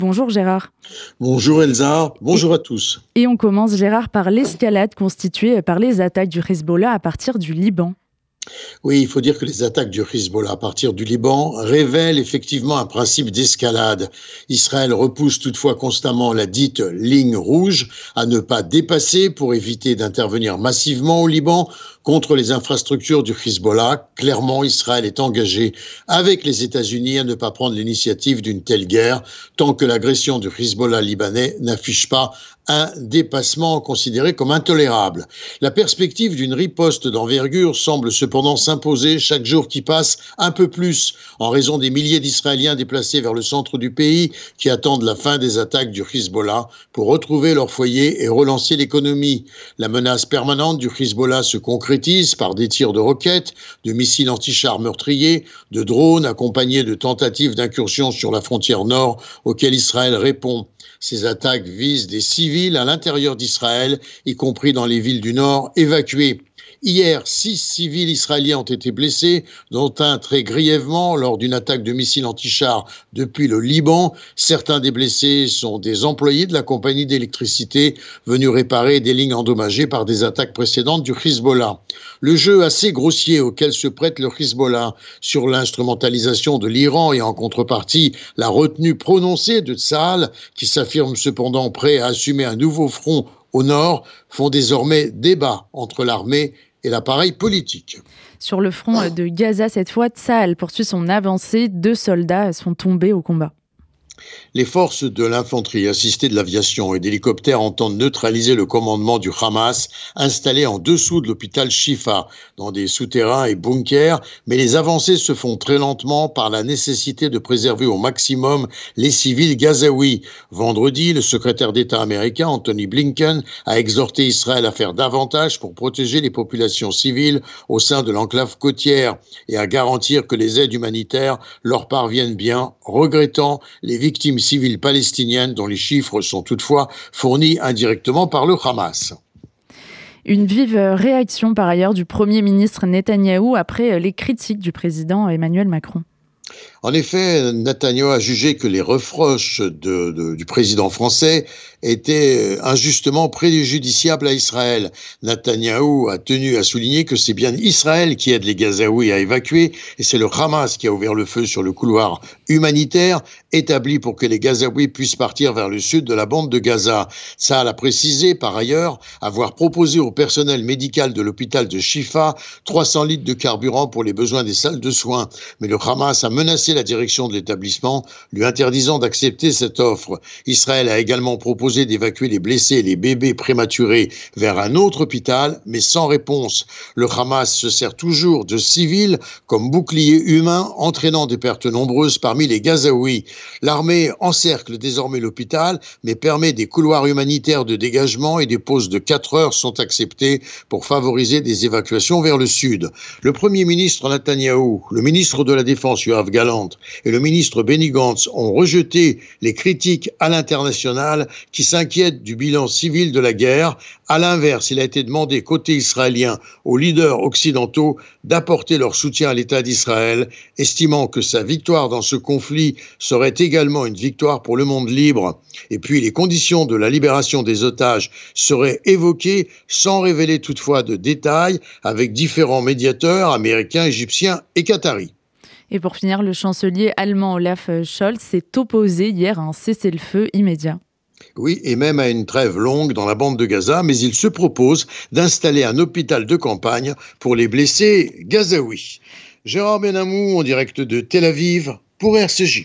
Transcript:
Bonjour Gérard. Bonjour Elsa, bonjour à tous. Et on commence Gérard par l'escalade constituée par les attaques du Hezbollah à partir du Liban. Oui, il faut dire que les attaques du Hezbollah à partir du Liban révèlent effectivement un principe d'escalade. Israël repousse toutefois constamment la dite ligne rouge à ne pas dépasser pour éviter d'intervenir massivement au Liban contre les infrastructures du Hezbollah. Clairement, Israël est engagé avec les États-Unis à ne pas prendre l'initiative d'une telle guerre tant que l'agression du Hezbollah libanais n'affiche pas un dépassement considéré comme intolérable. La perspective d'une riposte d'envergure semble cependant s'imposer chaque jour qui passe un peu plus en raison des milliers d'Israéliens déplacés vers le centre du pays qui attendent la fin des attaques du Hezbollah pour retrouver leur foyer et relancer l'économie. La menace permanente du Hezbollah se concrétise par des tirs de roquettes, de missiles antichars meurtriers, de drones accompagnés de tentatives d'incursion sur la frontière nord auxquelles Israël répond. Ces attaques visent des civils à l'intérieur d'Israël, y compris dans les villes du Nord évacuées. Hier, six civils israéliens ont été blessés, dont un très grièvement lors d'une attaque de missiles anti-chars depuis le Liban. Certains des blessés sont des employés de la compagnie d'électricité venus réparer des lignes endommagées par des attaques précédentes du Hezbollah. Le jeu assez grossier auquel se prête le Hezbollah sur l'instrumentalisation de l'Iran et en contrepartie la retenue prononcée de Tsahal, qui s'affirme cependant prêt à assumer un nouveau front au nord, font désormais débat entre l'armée et l'appareil politique. Sur le front de Gaza, cette fois, Tsahal poursuit son avancée. Deux soldats sont tombés au combat. Les forces de l'infanterie assistées de l'aviation et d'hélicoptères entendent neutraliser le commandement du Hamas installé en dessous de l'hôpital Shifa, dans des souterrains et bunkers, mais les avancées se font très lentement par la nécessité de préserver au maximum les civils gazaouis. Vendredi, le secrétaire d'État américain Anthony Blinken a exhorté Israël à faire davantage pour protéger les populations civiles au sein de l'enclave côtière et à garantir que les aides humanitaires leur parviennent bien, regrettant les victimes victimes civiles palestiniennes dont les chiffres sont toutefois fournis indirectement par le Hamas. Une vive réaction par ailleurs du Premier ministre Netanyahou après les critiques du président Emmanuel Macron. En effet, Netanyahu a jugé que les reproches du président français étaient injustement préjudiciables à Israël. Netanyahu a tenu à souligner que c'est bien Israël qui aide les Gazaouis à évacuer et c'est le Hamas qui a ouvert le feu sur le couloir humanitaire établi pour que les Gazaouis puissent partir vers le sud de la bande de Gaza. Ça a précisé par ailleurs avoir proposé au personnel médical de l'hôpital de Shifa 300 litres de carburant pour les besoins des salles de soins. Mais le Hamas a menacé la direction de l'établissement, lui interdisant d'accepter cette offre. Israël a également proposé d'évacuer les blessés et les bébés prématurés vers un autre hôpital, mais sans réponse. Le Hamas se sert toujours de civils comme bouclier humain, entraînant des pertes nombreuses parmi les Gazaouis. L'armée encercle désormais l'hôpital, mais permet des couloirs humanitaires de dégagement et des pauses de 4 heures sont acceptées pour favoriser des évacuations vers le sud. Le Premier ministre Netanyahou, le ministre de la Défense Yoav Galant, et le ministre Benny Gantz ont rejeté les critiques à l'international qui s'inquiètent du bilan civil de la guerre. À l'inverse, il a été demandé côté israélien aux leaders occidentaux d'apporter leur soutien à l'État d'Israël, estimant que sa victoire dans ce conflit serait également une victoire pour le monde libre. Et puis les conditions de la libération des otages seraient évoquées sans révéler toutefois de détails avec différents médiateurs américains, égyptiens et qataris. Et pour finir, le chancelier allemand Olaf Scholz s'est opposé hier à un cessez-le-feu immédiat. Oui, et même à une trêve longue dans la bande de Gaza, mais il se propose d'installer un hôpital de campagne pour les blessés gazaouis. Gérard Benamou en direct de Tel Aviv pour RCJ.